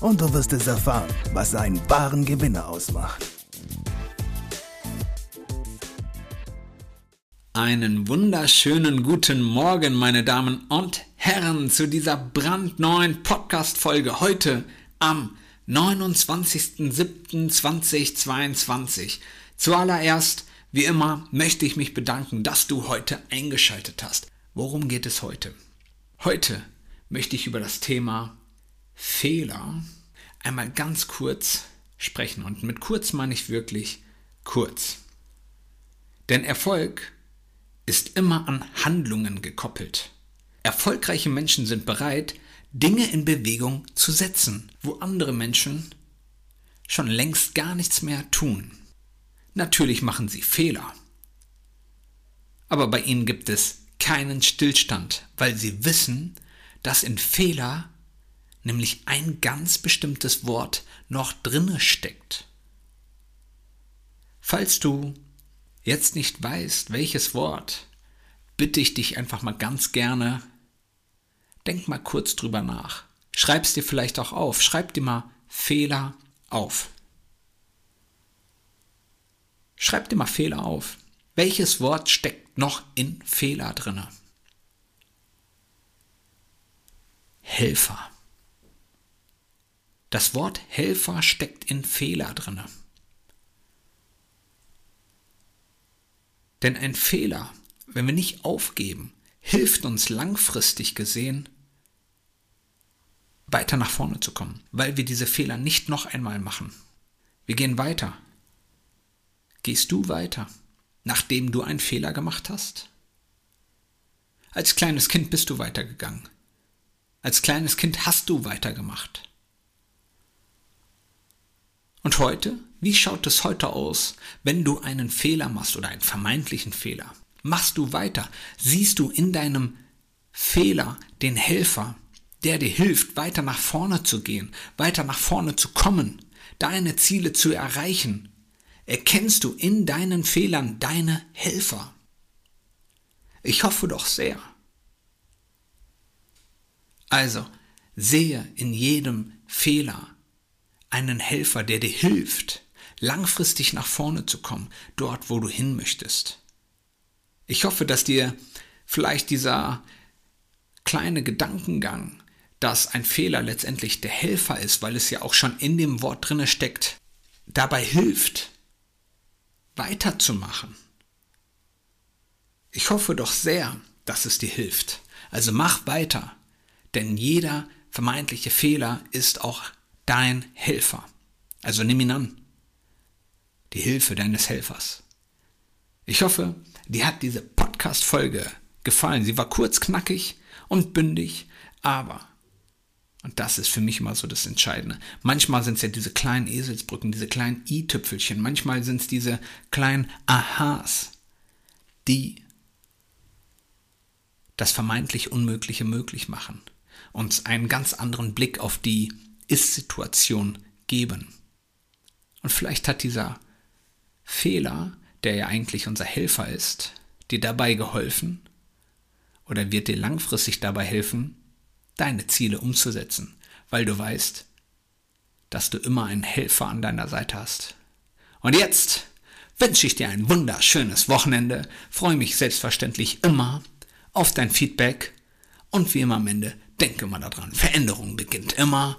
und du wirst es erfahren, was einen wahren Gewinner ausmacht. Einen wunderschönen guten Morgen, meine Damen und Herren, zu dieser brandneuen Podcast-Folge heute am 29.07.2022. Zuallererst, wie immer, möchte ich mich bedanken, dass du heute eingeschaltet hast. Worum geht es heute? Heute möchte ich über das Thema Fehler einmal ganz kurz sprechen. Und mit kurz meine ich wirklich kurz. Denn Erfolg ist immer an Handlungen gekoppelt. Erfolgreiche Menschen sind bereit, Dinge in Bewegung zu setzen, wo andere Menschen schon längst gar nichts mehr tun. Natürlich machen sie Fehler. Aber bei ihnen gibt es keinen Stillstand, weil sie wissen, dass in Fehler nämlich ein ganz bestimmtes Wort noch drinne steckt. Falls du jetzt nicht weißt, welches Wort, bitte ich dich einfach mal ganz gerne, denk mal kurz drüber nach. Schreib es dir vielleicht auch auf. Schreib dir mal Fehler auf. Schreib dir mal Fehler auf. Welches Wort steckt noch in Fehler drinne? Helfer. Das Wort Helfer steckt in Fehler drinne. Denn ein Fehler, wenn wir nicht aufgeben, hilft uns langfristig gesehen, weiter nach vorne zu kommen, weil wir diese Fehler nicht noch einmal machen. Wir gehen weiter. Gehst du weiter, nachdem du einen Fehler gemacht hast? Als kleines Kind bist du weitergegangen. Als kleines Kind hast du weitergemacht. Und heute? Wie schaut es heute aus, wenn du einen Fehler machst oder einen vermeintlichen Fehler? Machst du weiter? Siehst du in deinem Fehler den Helfer, der dir hilft, weiter nach vorne zu gehen, weiter nach vorne zu kommen, deine Ziele zu erreichen? Erkennst du in deinen Fehlern deine Helfer? Ich hoffe doch sehr. Also, sehe in jedem Fehler einen Helfer, der dir hilft, langfristig nach vorne zu kommen, dort, wo du hin möchtest. Ich hoffe, dass dir vielleicht dieser kleine Gedankengang, dass ein Fehler letztendlich der Helfer ist, weil es ja auch schon in dem Wort drinne steckt, dabei hilft, weiterzumachen. Ich hoffe doch sehr, dass es dir hilft. Also mach weiter, denn jeder vermeintliche Fehler ist auch dein Helfer. Also nimm ihn an. Die Hilfe deines Helfers. Ich hoffe, dir hat diese Podcast-Folge gefallen. Sie war kurz, knackig und bündig, aber, und das ist für mich immer so das Entscheidende, manchmal sind es ja diese kleinen Eselsbrücken, diese kleinen i-Tüpfelchen, manchmal sind es diese kleinen Aha's, die das vermeintlich Unmögliche möglich machen, uns einen ganz anderen Blick auf die ist-Situation geben. Und vielleicht hat dieser Fehler, der ja eigentlich unser Helfer ist, dir dabei geholfen oder wird dir langfristig dabei helfen, deine Ziele umzusetzen, weil du weißt, dass du immer einen Helfer an deiner Seite hast. Und jetzt wünsche ich dir ein wunderschönes Wochenende, freue mich selbstverständlich immer auf dein Feedback und wie immer am Ende denke mal daran, Veränderung beginnt immer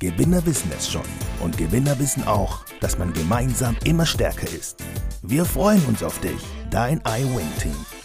Gewinner wissen es schon und Gewinner wissen auch, dass man gemeinsam immer stärker ist. Wir freuen uns auf dich, dein iWin-Team.